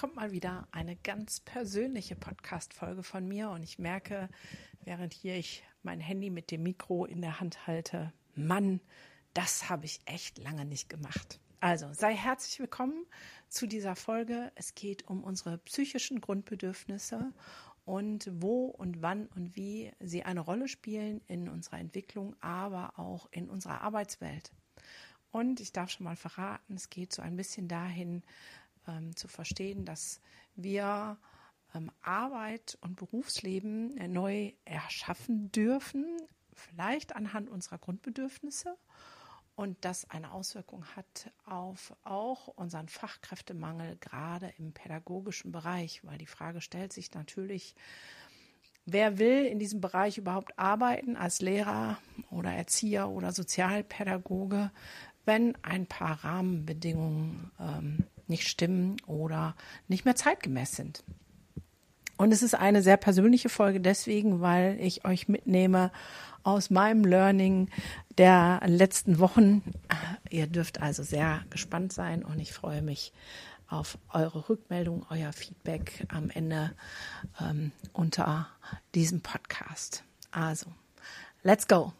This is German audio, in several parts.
Kommt mal wieder eine ganz persönliche Podcast-Folge von mir und ich merke, während hier ich mein Handy mit dem Mikro in der Hand halte, Mann, das habe ich echt lange nicht gemacht. Also sei herzlich willkommen zu dieser Folge. Es geht um unsere psychischen Grundbedürfnisse und wo und wann und wie sie eine Rolle spielen in unserer Entwicklung, aber auch in unserer Arbeitswelt. Und ich darf schon mal verraten, es geht so ein bisschen dahin ähm, zu verstehen, dass wir ähm, Arbeit und Berufsleben neu erschaffen dürfen, vielleicht anhand unserer Grundbedürfnisse und das eine Auswirkung hat auf auch unseren Fachkräftemangel, gerade im pädagogischen Bereich, weil die Frage stellt sich natürlich, wer will in diesem Bereich überhaupt arbeiten als Lehrer oder Erzieher oder Sozialpädagoge, wenn ein paar Rahmenbedingungen ähm, nicht stimmen oder nicht mehr zeitgemäß sind. Und es ist eine sehr persönliche Folge deswegen, weil ich euch mitnehme aus meinem Learning der letzten Wochen. Ihr dürft also sehr gespannt sein und ich freue mich auf eure Rückmeldung, euer Feedback am Ende ähm, unter diesem Podcast. Also, let's go.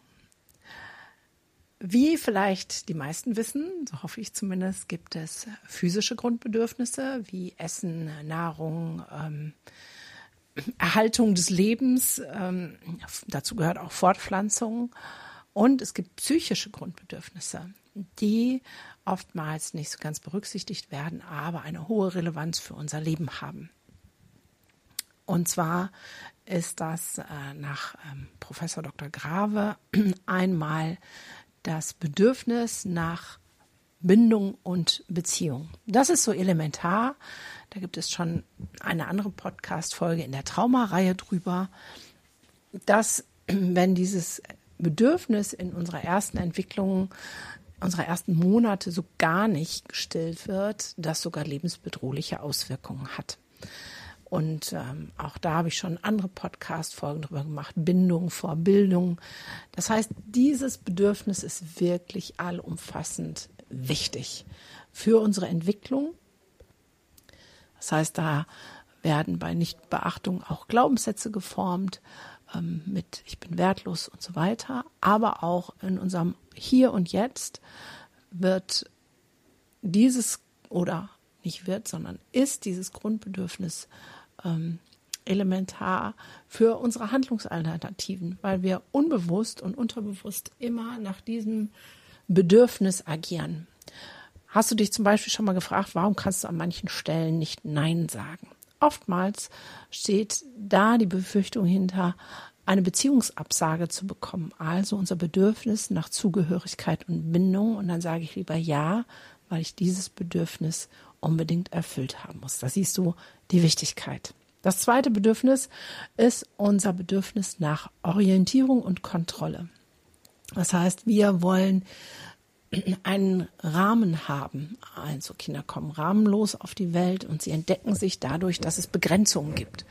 Wie vielleicht die meisten wissen, so hoffe ich zumindest, gibt es physische Grundbedürfnisse wie Essen, Nahrung, ähm, Erhaltung des Lebens, ähm, dazu gehört auch Fortpflanzung. Und es gibt psychische Grundbedürfnisse, die oftmals nicht so ganz berücksichtigt werden, aber eine hohe Relevanz für unser Leben haben. Und zwar ist das äh, nach ähm, Professor Dr. Grave einmal das Bedürfnis nach Bindung und Beziehung. Das ist so elementar. Da gibt es schon eine andere Podcast-Folge in der Traumareihe drüber, dass wenn dieses Bedürfnis in unserer ersten Entwicklung, unserer ersten Monate so gar nicht gestillt wird, das sogar lebensbedrohliche Auswirkungen hat. Und ähm, auch da habe ich schon andere Podcast-Folgen drüber gemacht, Bindung vor Bildung. Das heißt, dieses Bedürfnis ist wirklich allumfassend wichtig für unsere Entwicklung. Das heißt, da werden bei Nichtbeachtung auch Glaubenssätze geformt ähm, mit ich bin wertlos und so weiter. Aber auch in unserem Hier und Jetzt wird dieses oder nicht wird, sondern ist dieses Grundbedürfnis ähm, elementar für unsere Handlungsalternativen, weil wir unbewusst und unterbewusst immer nach diesem Bedürfnis agieren. Hast du dich zum Beispiel schon mal gefragt, warum kannst du an manchen Stellen nicht Nein sagen? Oftmals steht da die Befürchtung hinter, eine Beziehungsabsage zu bekommen, also unser Bedürfnis nach Zugehörigkeit und Bindung. Und dann sage ich lieber Ja, weil ich dieses Bedürfnis unbedingt erfüllt haben muss. Da siehst du die Wichtigkeit. Das zweite Bedürfnis ist unser Bedürfnis nach Orientierung und Kontrolle. Das heißt, wir wollen einen Rahmen haben. Also Kinder kommen rahmenlos auf die Welt und sie entdecken sich dadurch, dass es Begrenzungen gibt.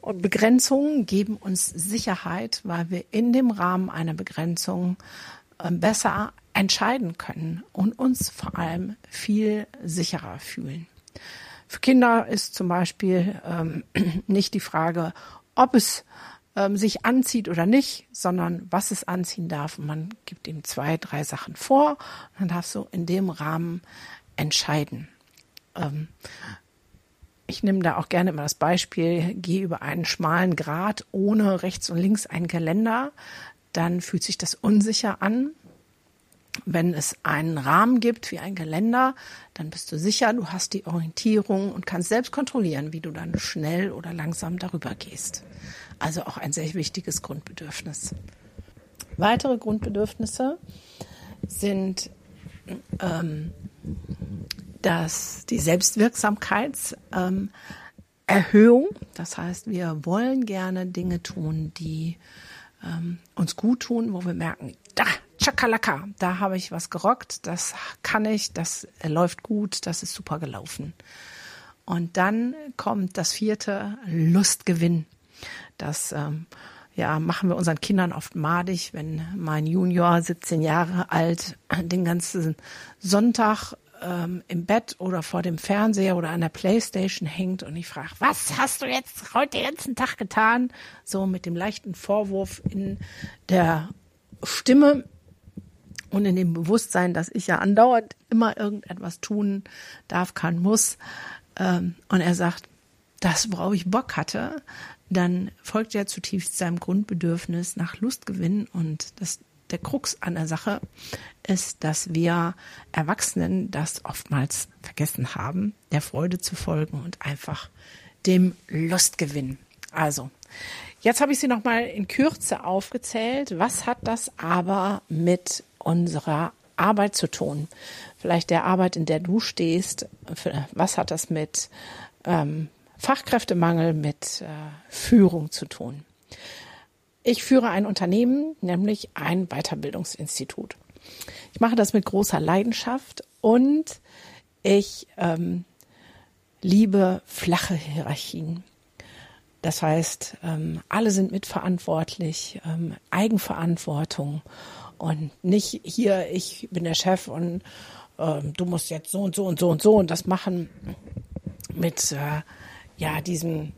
Und Begrenzungen geben uns Sicherheit, weil wir in dem Rahmen einer Begrenzung ähm, besser entscheiden können und uns vor allem viel sicherer fühlen. Für Kinder ist zum Beispiel ähm, nicht die Frage, ob es ähm, sich anzieht oder nicht, sondern was es anziehen darf. man gibt ihm zwei, drei Sachen vor und dann darfst du in dem Rahmen entscheiden. Ähm, ich nehme da auch gerne immer das Beispiel, geh über einen schmalen Grat ohne rechts und links ein Geländer, dann fühlt sich das unsicher an wenn es einen Rahmen gibt wie ein Geländer, dann bist du sicher, du hast die Orientierung und kannst selbst kontrollieren, wie du dann schnell oder langsam darüber gehst. Also auch ein sehr wichtiges Grundbedürfnis. Weitere Grundbedürfnisse sind ähm, dass die Selbstwirksamkeitserhöhung, ähm, das heißt, wir wollen gerne Dinge tun, die ähm, uns gut tun, wo wir merken, da, Chakalaka, da habe ich was gerockt, das kann ich, das läuft gut, das ist super gelaufen. Und dann kommt das vierte, Lustgewinn. Das ähm, ja, machen wir unseren Kindern oft madig, wenn mein Junior, 17 Jahre alt, den ganzen Sonntag ähm, im Bett oder vor dem Fernseher oder an der Playstation hängt und ich frage, was hast du jetzt heute den ganzen Tag getan? So mit dem leichten Vorwurf in der Stimme und in dem Bewusstsein, dass ich ja andauernd immer irgendetwas tun darf, kann, muss. Ähm, und er sagt, das, worauf ich Bock hatte, dann folgt er zutiefst seinem Grundbedürfnis nach Lustgewinn und das der Krux an der Sache ist, dass wir Erwachsenen das oftmals vergessen haben, der Freude zu folgen und einfach dem Lustgewinn. Also, jetzt habe ich sie nochmal in Kürze aufgezählt. Was hat das aber mit unserer Arbeit zu tun? Vielleicht der Arbeit, in der du stehst. Was hat das mit ähm, Fachkräftemangel, mit äh, Führung zu tun? Ich führe ein Unternehmen, nämlich ein Weiterbildungsinstitut. Ich mache das mit großer Leidenschaft und ich ähm, liebe flache Hierarchien. Das heißt, ähm, alle sind mitverantwortlich, ähm, Eigenverantwortung und nicht hier, ich bin der Chef und ähm, du musst jetzt so und so und so und so und das machen mit äh, ja diesem,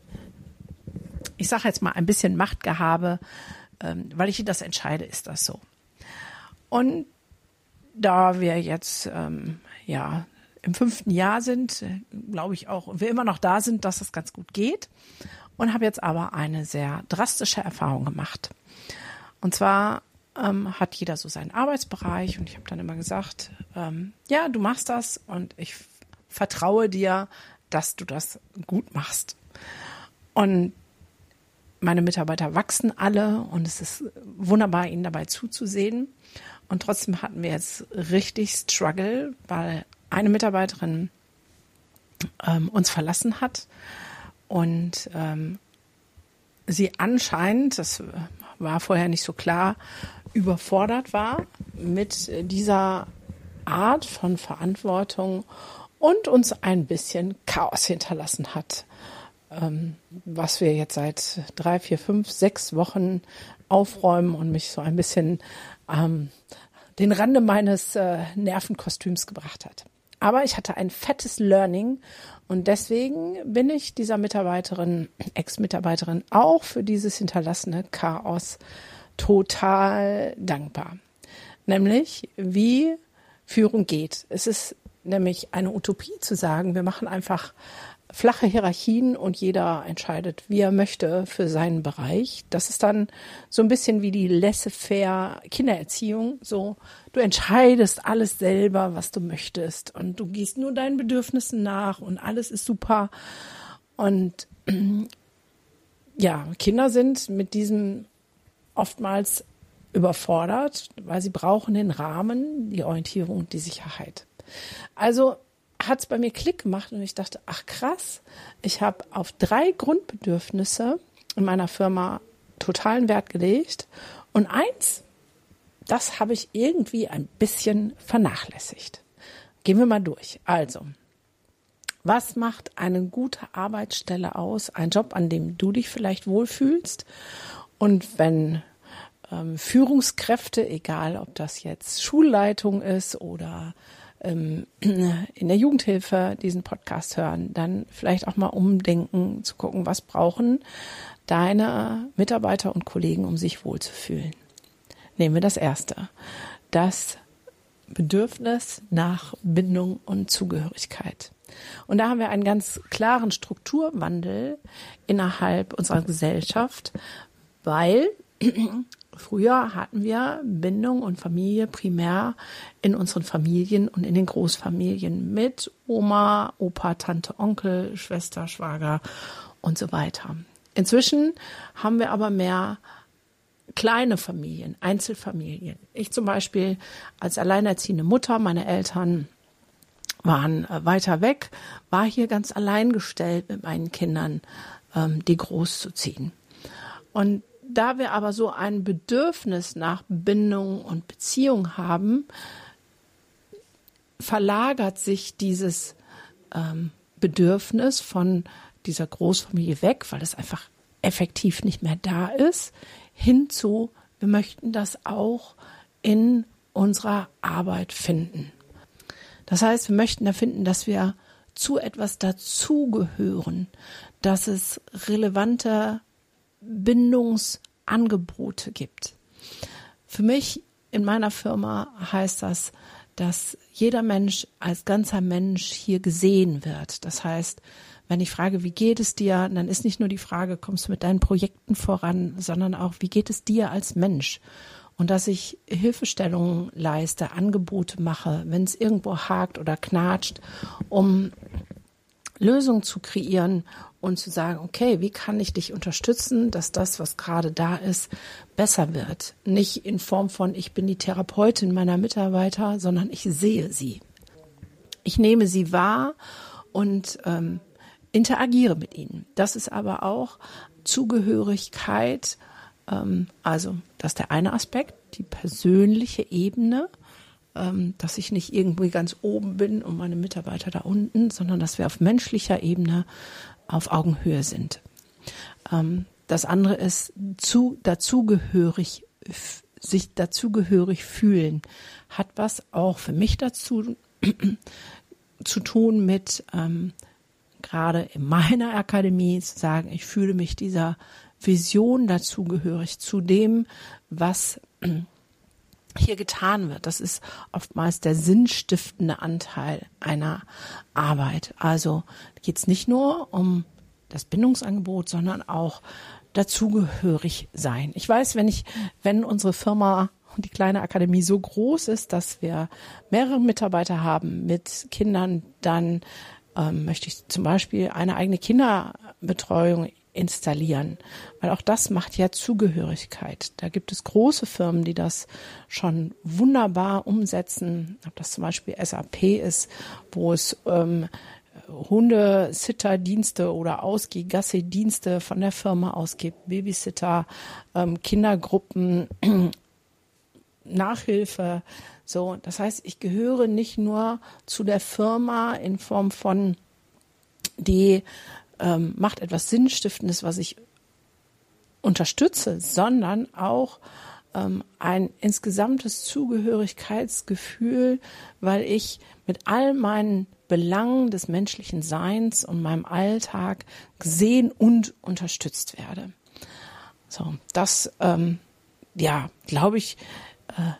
ich sage jetzt mal ein bisschen Machtgehabe, ähm, weil ich das entscheide, ist das so. Und da wir jetzt ähm, ja im fünften Jahr sind, glaube ich auch, und wir immer noch da sind, dass das ganz gut geht. Und habe jetzt aber eine sehr drastische Erfahrung gemacht. Und zwar ähm, hat jeder so seinen Arbeitsbereich und ich habe dann immer gesagt, ähm, ja, du machst das und ich vertraue dir, dass du das gut machst. Und meine Mitarbeiter wachsen alle und es ist wunderbar, ihnen dabei zuzusehen. Und trotzdem hatten wir jetzt richtig Struggle, weil eine Mitarbeiterin ähm, uns verlassen hat und ähm, sie anscheinend, das war vorher nicht so klar, überfordert war mit dieser Art von Verantwortung und uns ein bisschen Chaos hinterlassen hat, ähm, was wir jetzt seit drei, vier, fünf, sechs Wochen aufräumen und mich so ein bisschen ähm, den Rande meines äh, Nervenkostüms gebracht hat. Aber ich hatte ein fettes Learning und deswegen bin ich dieser Mitarbeiterin, Ex-Mitarbeiterin auch für dieses hinterlassene Chaos total dankbar. Nämlich, wie Führung geht. Es ist nämlich eine Utopie zu sagen, wir machen einfach flache Hierarchien und jeder entscheidet, wie er möchte für seinen Bereich. Das ist dann so ein bisschen wie die laissez-faire Kindererziehung. So, du entscheidest alles selber, was du möchtest und du gehst nur deinen Bedürfnissen nach und alles ist super. Und ja, Kinder sind mit diesem oftmals überfordert, weil sie brauchen den Rahmen, die Orientierung und die Sicherheit. Also hat es bei mir Klick gemacht und ich dachte, ach krass, ich habe auf drei Grundbedürfnisse in meiner Firma totalen Wert gelegt und eins, das habe ich irgendwie ein bisschen vernachlässigt. Gehen wir mal durch. Also, was macht eine gute Arbeitsstelle aus? Ein Job, an dem du dich vielleicht wohlfühlst und wenn ähm, Führungskräfte, egal ob das jetzt Schulleitung ist oder ähm, in der Jugendhilfe diesen Podcast hören, dann vielleicht auch mal umdenken, zu gucken, was brauchen deine Mitarbeiter und Kollegen, um sich wohlzufühlen. Nehmen wir das erste. Das Bedürfnis nach Bindung und Zugehörigkeit. Und da haben wir einen ganz klaren Strukturwandel innerhalb unserer Gesellschaft, weil Früher hatten wir Bindung und Familie primär in unseren Familien und in den Großfamilien mit Oma, Opa, Tante, Onkel, Schwester, Schwager und so weiter. Inzwischen haben wir aber mehr kleine Familien, Einzelfamilien. Ich zum Beispiel als alleinerziehende Mutter, meine Eltern waren äh, weiter weg, war hier ganz allein gestellt mit meinen Kindern, ähm, die groß zu ziehen. Und da wir aber so ein Bedürfnis nach Bindung und Beziehung haben, verlagert sich dieses ähm, Bedürfnis von dieser Großfamilie weg, weil es einfach effektiv nicht mehr da ist, hinzu, wir möchten das auch in unserer Arbeit finden. Das heißt, wir möchten da finden, dass wir zu etwas dazugehören, dass es relevante Bindungsangebote gibt. Für mich in meiner Firma heißt das, dass jeder Mensch als ganzer Mensch hier gesehen wird. Das heißt, wenn ich frage, wie geht es dir, dann ist nicht nur die Frage, kommst du mit deinen Projekten voran, sondern auch, wie geht es dir als Mensch? Und dass ich Hilfestellungen leiste, Angebote mache, wenn es irgendwo hakt oder knatscht, um Lösungen zu kreieren und zu sagen, okay, wie kann ich dich unterstützen, dass das, was gerade da ist, besser wird. Nicht in Form von, ich bin die Therapeutin meiner Mitarbeiter, sondern ich sehe sie. Ich nehme sie wahr und ähm, interagiere mit ihnen. Das ist aber auch Zugehörigkeit, ähm, also das ist der eine Aspekt, die persönliche Ebene, dass ich nicht irgendwie ganz oben bin und meine Mitarbeiter da unten, sondern dass wir auf menschlicher Ebene auf Augenhöhe sind. Ähm, das andere ist zu, dazugehörig, sich dazugehörig fühlen, hat was auch für mich dazu zu tun mit ähm, gerade in meiner Akademie zu sagen, ich fühle mich dieser Vision dazugehörig, zu dem, was hier getan wird. Das ist oftmals der sinnstiftende Anteil einer Arbeit. Also geht es nicht nur um das Bindungsangebot, sondern auch dazugehörig sein. Ich weiß, wenn ich, wenn unsere Firma und die kleine Akademie so groß ist, dass wir mehrere Mitarbeiter haben mit Kindern, dann ähm, möchte ich zum Beispiel eine eigene Kinderbetreuung installieren, weil auch das macht ja Zugehörigkeit. Da gibt es große Firmen, die das schon wunderbar umsetzen, ob das zum Beispiel SAP ist, wo es ähm, Hundesitter-Dienste oder Ausgeh-Gassi-Dienste von der Firma ausgibt, Babysitter, ähm, Kindergruppen, Nachhilfe, so, das heißt, ich gehöre nicht nur zu der Firma in Form von, die ähm, macht etwas Sinnstiftendes, was ich unterstütze, sondern auch ähm, ein insgesamtes Zugehörigkeitsgefühl, weil ich mit all meinen Belangen des menschlichen Seins und meinem Alltag gesehen und unterstützt werde. So, das, ähm, ja, glaube ich, äh,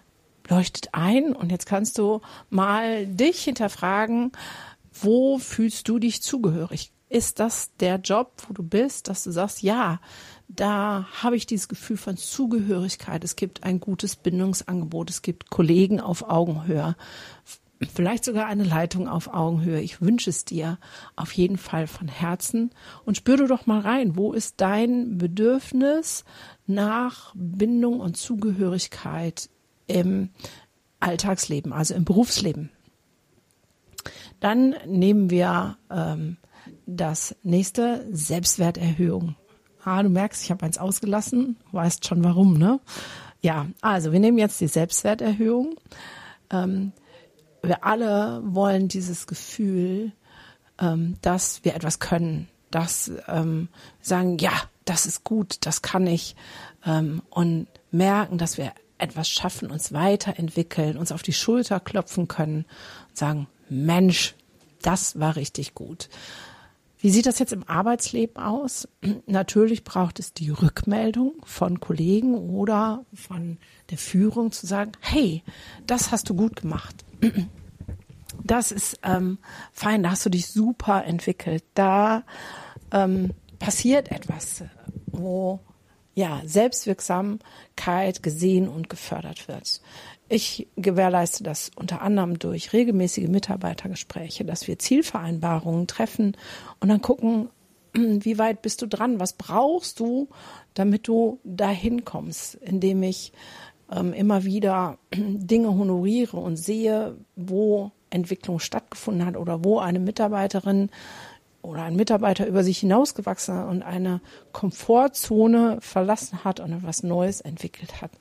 leuchtet ein und jetzt kannst du mal dich hinterfragen, wo fühlst du dich zugehörig? Ist das der Job, wo du bist, dass du sagst, ja, da habe ich dieses Gefühl von Zugehörigkeit. Es gibt ein gutes Bindungsangebot. Es gibt Kollegen auf Augenhöhe. Vielleicht sogar eine Leitung auf Augenhöhe. Ich wünsche es dir auf jeden Fall von Herzen. Und spür du doch mal rein, wo ist dein Bedürfnis nach Bindung und Zugehörigkeit im Alltagsleben, also im Berufsleben. Dann nehmen wir ähm, das nächste Selbstwerterhöhung. Ah, du merkst, ich habe eins ausgelassen, weißt schon warum, ne? Ja, also wir nehmen jetzt die Selbstwerterhöhung. Ähm, wir alle wollen dieses Gefühl, ähm, dass wir etwas können, dass ähm, sagen, ja, das ist gut, das kann ich ähm, und merken, dass wir etwas schaffen, uns weiterentwickeln, uns auf die Schulter klopfen können und sagen, Mensch, das war richtig gut. Wie sieht das jetzt im Arbeitsleben aus? Natürlich braucht es die Rückmeldung von Kollegen oder von der Führung zu sagen, hey, das hast du gut gemacht. Das ist ähm, fein, da hast du dich super entwickelt. Da ähm, passiert etwas, wo ja, Selbstwirksamkeit gesehen und gefördert wird. Ich gewährleiste das unter anderem durch regelmäßige Mitarbeitergespräche, dass wir Zielvereinbarungen treffen und dann gucken, wie weit bist du dran? Was brauchst du, damit du dahin kommst, indem ich ähm, immer wieder Dinge honoriere und sehe, wo Entwicklung stattgefunden hat oder wo eine Mitarbeiterin oder ein Mitarbeiter über sich hinausgewachsen und eine Komfortzone verlassen hat und etwas Neues entwickelt hat.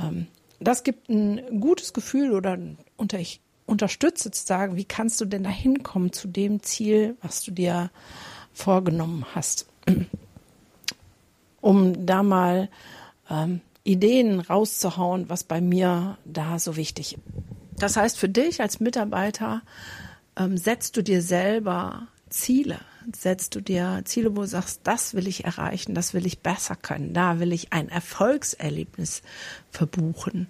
Ähm, das gibt ein gutes Gefühl oder unter, ich unterstütze zu sagen, wie kannst du denn da hinkommen zu dem Ziel, was du dir vorgenommen hast. Um da mal ähm, Ideen rauszuhauen, was bei mir da so wichtig ist. Das heißt, für dich als Mitarbeiter ähm, setzt du dir selber Ziele. Setzt du dir Ziele, wo du sagst, das will ich erreichen, das will ich besser können, da will ich ein Erfolgserlebnis verbuchen.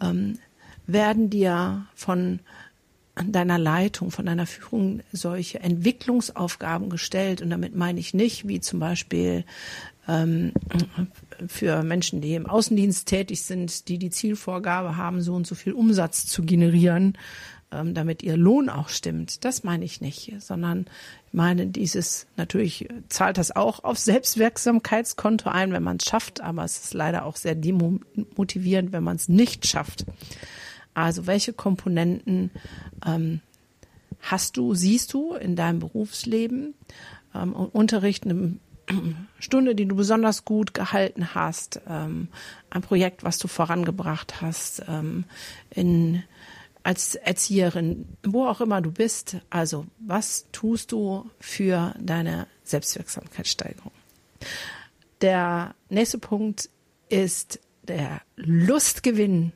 Ähm, werden dir von deiner Leitung, von deiner Führung solche Entwicklungsaufgaben gestellt. Und damit meine ich nicht, wie zum Beispiel ähm, für Menschen, die im Außendienst tätig sind, die die Zielvorgabe haben, so und so viel Umsatz zu generieren, ähm, damit ihr Lohn auch stimmt. Das meine ich nicht, sondern ich meine dieses, natürlich zahlt das auch auf Selbstwirksamkeitskonto ein, wenn man es schafft, aber es ist leider auch sehr demotivierend, wenn man es nicht schafft. Also welche Komponenten ähm, hast du, siehst du in deinem Berufsleben? Ähm, Unterricht, eine Stunde, die du besonders gut gehalten hast, ähm, ein Projekt, was du vorangebracht hast, ähm, in als Erzieherin, wo auch immer du bist. Also, was tust du für deine Selbstwirksamkeitssteigerung? Der nächste Punkt ist der Lustgewinn.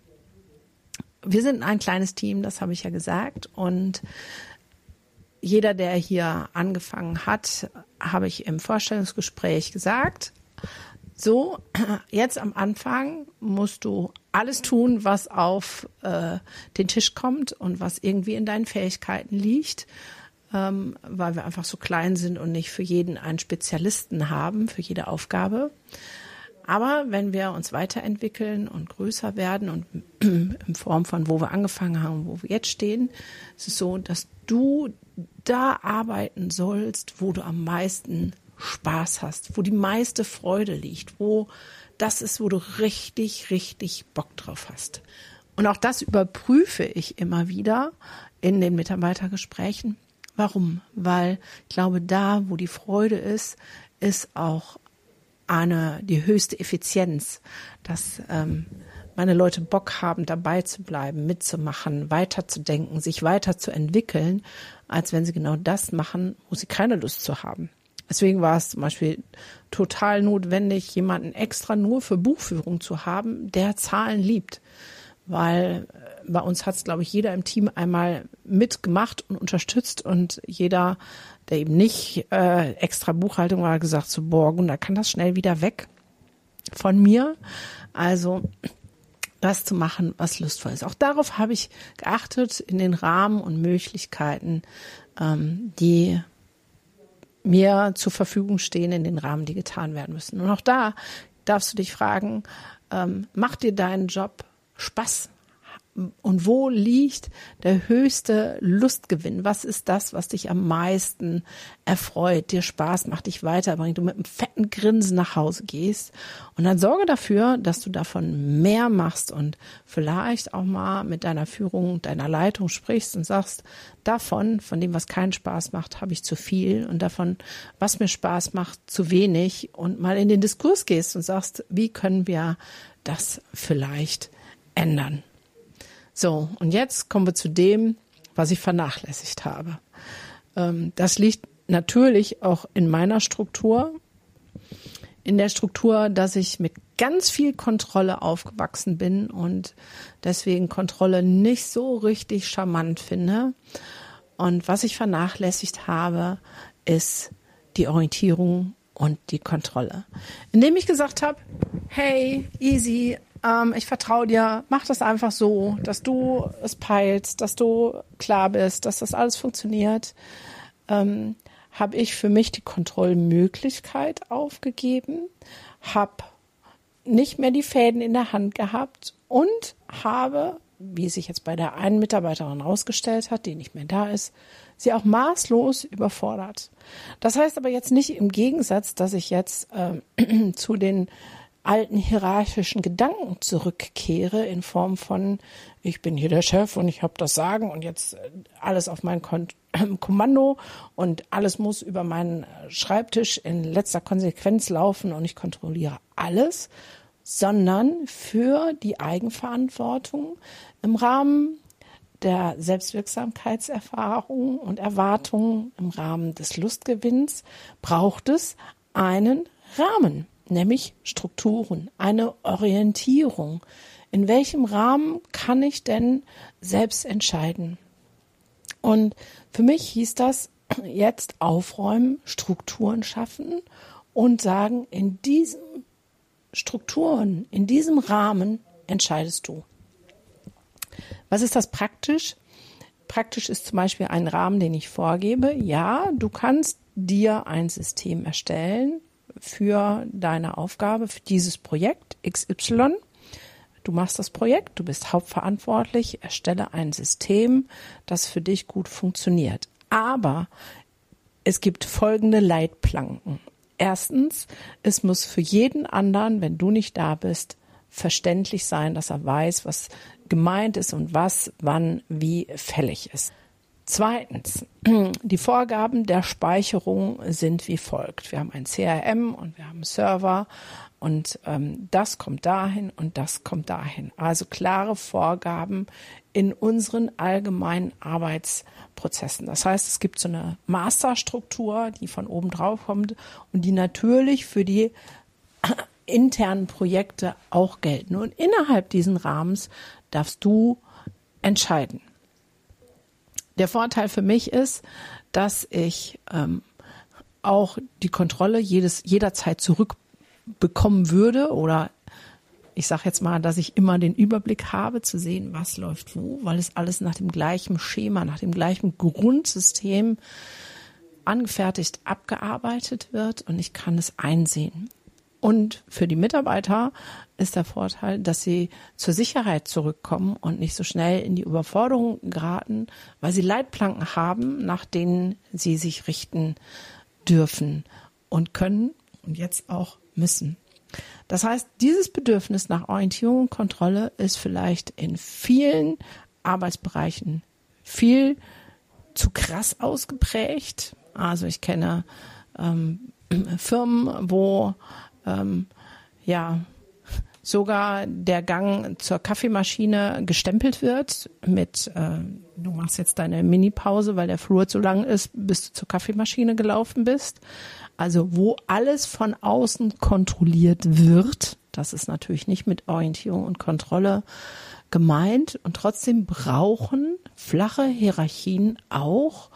Wir sind ein kleines Team, das habe ich ja gesagt. Und jeder, der hier angefangen hat, habe ich im Vorstellungsgespräch gesagt, so, jetzt am Anfang musst du alles tun, was auf äh, den Tisch kommt und was irgendwie in deinen Fähigkeiten liegt, ähm, weil wir einfach so klein sind und nicht für jeden einen Spezialisten haben, für jede Aufgabe. Aber wenn wir uns weiterentwickeln und größer werden und in Form von wo wir angefangen haben, wo wir jetzt stehen, ist es so, dass du da arbeiten sollst, wo du am meisten Spaß hast, wo die meiste Freude liegt, wo das ist, wo du richtig, richtig Bock drauf hast. Und auch das überprüfe ich immer wieder in den Mitarbeitergesprächen. Warum? Weil ich glaube, da, wo die Freude ist, ist auch eine, die höchste Effizienz, dass ähm, meine Leute Bock haben, dabei zu bleiben, mitzumachen, weiterzudenken, sich weiterzuentwickeln, als wenn sie genau das machen, wo sie keine Lust zu haben. Deswegen war es zum Beispiel total notwendig, jemanden extra nur für Buchführung zu haben, der Zahlen liebt. Weil äh, bei uns hat es, glaube ich, jeder im Team einmal mitgemacht und unterstützt und jeder, der eben nicht äh, extra Buchhaltung war, gesagt so, und da kann das schnell wieder weg von mir. Also das zu machen, was lustvoll ist. Auch darauf habe ich geachtet in den Rahmen und Möglichkeiten, ähm, die mir zur Verfügung stehen in den Rahmen, die getan werden müssen. Und auch da darfst du dich fragen, ähm, macht dir dein Job Spaß? Und wo liegt der höchste Lustgewinn? Was ist das, was dich am meisten erfreut, dir Spaß macht, dich weiterbringt, du mit einem fetten Grinsen nach Hause gehst? Und dann sorge dafür, dass du davon mehr machst und vielleicht auch mal mit deiner Führung, deiner Leitung sprichst und sagst, davon, von dem, was keinen Spaß macht, habe ich zu viel und davon, was mir Spaß macht, zu wenig und mal in den Diskurs gehst und sagst, wie können wir das vielleicht ändern? So, und jetzt kommen wir zu dem, was ich vernachlässigt habe. Ähm, das liegt natürlich auch in meiner Struktur, in der Struktur, dass ich mit ganz viel Kontrolle aufgewachsen bin und deswegen Kontrolle nicht so richtig charmant finde. Und was ich vernachlässigt habe, ist die Orientierung und die Kontrolle. Indem ich gesagt habe, hey, easy, ähm, ich vertraue dir, mach das einfach so, dass du es peilst, dass du klar bist, dass das alles funktioniert. Ähm, habe ich für mich die Kontrollmöglichkeit aufgegeben, habe nicht mehr die Fäden in der Hand gehabt und habe, wie sich jetzt bei der einen Mitarbeiterin herausgestellt hat, die nicht mehr da ist, sie auch maßlos überfordert. Das heißt aber jetzt nicht im Gegensatz, dass ich jetzt äh, zu den alten hierarchischen Gedanken zurückkehre in Form von ich bin hier der Chef und ich habe das Sagen und jetzt äh, alles auf mein Kon Kommando und alles muss über meinen Schreibtisch in letzter Konsequenz laufen und ich kontrolliere alles, sondern für die Eigenverantwortung im Rahmen der Selbstwirksamkeitserfahrung und Erwartungen im Rahmen des Lustgewinns braucht es einen Rahmen, nämlich Strukturen, eine Orientierung. In welchem Rahmen kann ich denn selbst entscheiden? Und für mich hieß das jetzt aufräumen, Strukturen schaffen und sagen, in diesen Strukturen, in diesem Rahmen entscheidest du. Was ist das praktisch? Praktisch ist zum Beispiel ein Rahmen, den ich vorgebe. Ja, du kannst dir ein System erstellen für deine Aufgabe, für dieses Projekt XY. Du machst das Projekt, du bist hauptverantwortlich, erstelle ein System, das für dich gut funktioniert. Aber es gibt folgende Leitplanken. Erstens, es muss für jeden anderen, wenn du nicht da bist, verständlich sein, dass er weiß, was gemeint ist und was, wann, wie fällig ist. Zweitens, die Vorgaben der Speicherung sind wie folgt. Wir haben ein CRM und wir haben einen Server und ähm, das kommt dahin und das kommt dahin. Also klare Vorgaben in unseren allgemeinen Arbeitsprozessen. Das heißt, es gibt so eine Masterstruktur, die von oben drauf kommt und die natürlich für die internen Projekte auch gelten. Und innerhalb diesen Rahmens darfst du entscheiden. Der Vorteil für mich ist, dass ich ähm, auch die Kontrolle jedes, jederzeit zurückbekommen würde oder ich sage jetzt mal, dass ich immer den Überblick habe zu sehen, was läuft wo, weil es alles nach dem gleichen Schema, nach dem gleichen Grundsystem angefertigt abgearbeitet wird und ich kann es einsehen. Und für die Mitarbeiter ist der Vorteil, dass sie zur Sicherheit zurückkommen und nicht so schnell in die Überforderung geraten, weil sie Leitplanken haben, nach denen sie sich richten dürfen und können und jetzt auch müssen. Das heißt, dieses Bedürfnis nach Orientierung und Kontrolle ist vielleicht in vielen Arbeitsbereichen viel zu krass ausgeprägt. Also ich kenne ähm, Firmen, wo ähm, ja sogar der Gang zur Kaffeemaschine gestempelt wird mit äh, du machst jetzt deine Mini-Pause, weil der Flur zu lang ist, bis du zur Kaffeemaschine gelaufen bist. Also wo alles von außen kontrolliert wird, das ist natürlich nicht mit Orientierung und Kontrolle gemeint und trotzdem brauchen flache Hierarchien auch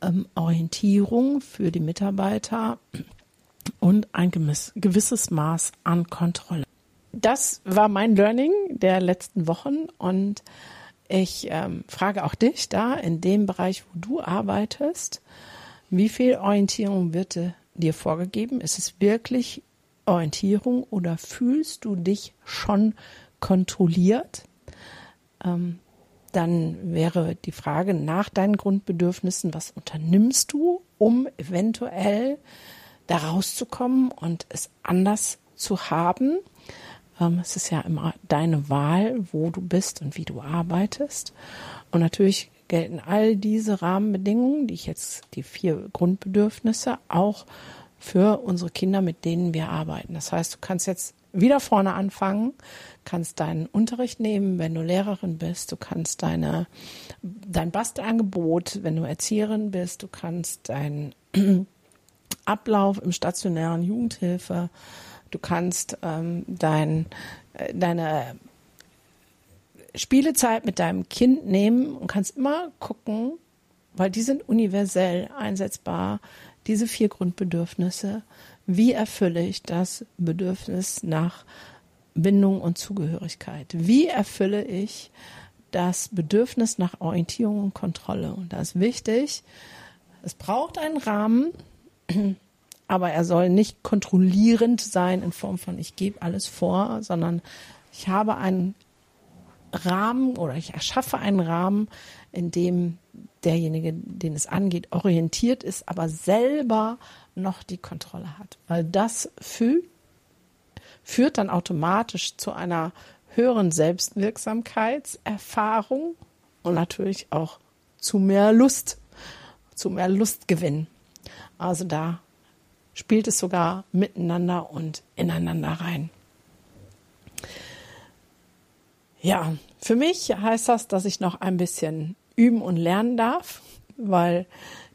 ähm, Orientierung für die Mitarbeiter und ein gewisses Maß an Kontrolle. Das war mein Learning der letzten Wochen und ich ähm, frage auch dich da in dem Bereich, wo du arbeitest, wie viel Orientierung wird dir vorgegeben? Ist es wirklich Orientierung oder fühlst du dich schon kontrolliert? Ähm, dann wäre die Frage nach deinen Grundbedürfnissen, was unternimmst du, um eventuell da rauszukommen und es anders zu haben. Ähm, es ist ja immer deine Wahl, wo du bist und wie du arbeitest. Und natürlich gelten all diese Rahmenbedingungen, die ich jetzt, die vier Grundbedürfnisse, auch für unsere Kinder, mit denen wir arbeiten. Das heißt, du kannst jetzt wieder vorne anfangen, kannst deinen Unterricht nehmen, wenn du Lehrerin bist, du kannst deine, dein Bastelangebot, wenn du Erzieherin bist, du kannst dein Ablauf im stationären Jugendhilfe. Du kannst ähm, dein, äh, deine Spielezeit mit deinem Kind nehmen und kannst immer gucken, weil die sind universell einsetzbar, diese vier Grundbedürfnisse. Wie erfülle ich das Bedürfnis nach Bindung und Zugehörigkeit? Wie erfülle ich das Bedürfnis nach Orientierung und Kontrolle? Und da ist wichtig, es braucht einen Rahmen, aber er soll nicht kontrollierend sein in Form von ich gebe alles vor, sondern ich habe einen Rahmen oder ich erschaffe einen Rahmen, in dem derjenige, den es angeht, orientiert ist, aber selber noch die Kontrolle hat. Weil das fühlt, führt dann automatisch zu einer höheren Selbstwirksamkeitserfahrung und natürlich auch zu mehr Lust, zu mehr Lustgewinn. Also da spielt es sogar miteinander und ineinander rein. Ja, für mich heißt das, dass ich noch ein bisschen üben und lernen darf, weil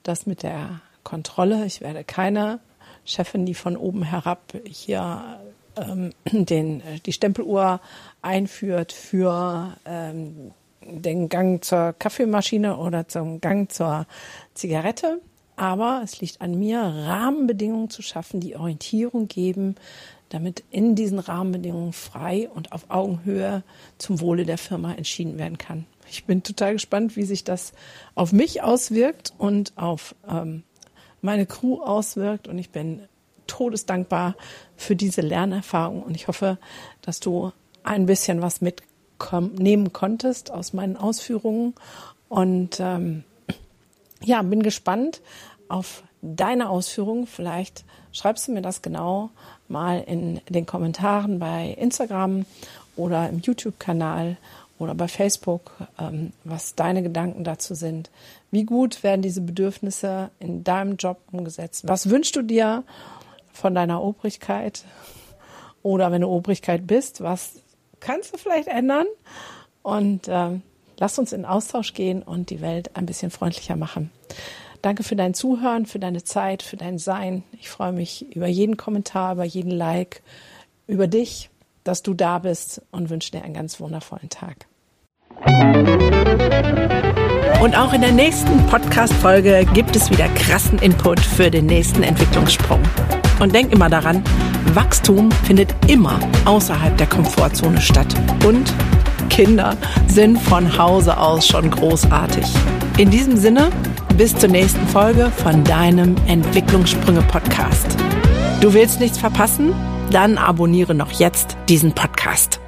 das mit der Kontrolle, ich werde keine Chefin, die von oben herab hier ähm, den, die Stempeluhr einführt für ähm, den Gang zur Kaffeemaschine oder zum Gang zur Zigarette. Aber es liegt an mir, Rahmenbedingungen zu schaffen, die Orientierung geben, damit in diesen Rahmenbedingungen frei und auf Augenhöhe zum Wohle der Firma entschieden werden kann. Ich bin total gespannt, wie sich das auf mich auswirkt und auf ähm, meine Crew auswirkt. Und ich bin todesdankbar für diese Lernerfahrung. Und ich hoffe, dass du ein bisschen was mitnehmen konntest aus meinen Ausführungen. Und ähm, ja, bin gespannt auf deine Ausführungen. Vielleicht schreibst du mir das genau mal in den Kommentaren bei Instagram oder im YouTube-Kanal oder bei Facebook, ähm, was deine Gedanken dazu sind. Wie gut werden diese Bedürfnisse in deinem Job umgesetzt? Was wünschst du dir von deiner Obrigkeit? Oder wenn du Obrigkeit bist, was kannst du vielleicht ändern? Und ähm, lass uns in Austausch gehen und die Welt ein bisschen freundlicher machen. Danke für dein Zuhören, für deine Zeit, für dein Sein. Ich freue mich über jeden Kommentar, über jeden Like, über dich, dass du da bist und wünsche dir einen ganz wundervollen Tag. Und auch in der nächsten Podcast-Folge gibt es wieder krassen Input für den nächsten Entwicklungssprung. Und denk immer daran, Wachstum findet immer außerhalb der Komfortzone statt. Und Kinder sind von Hause aus schon großartig. In diesem Sinne, bis zur nächsten Folge von deinem Entwicklungssprünge-Podcast. Du willst nichts verpassen? Dann abonniere noch jetzt diesen Podcast.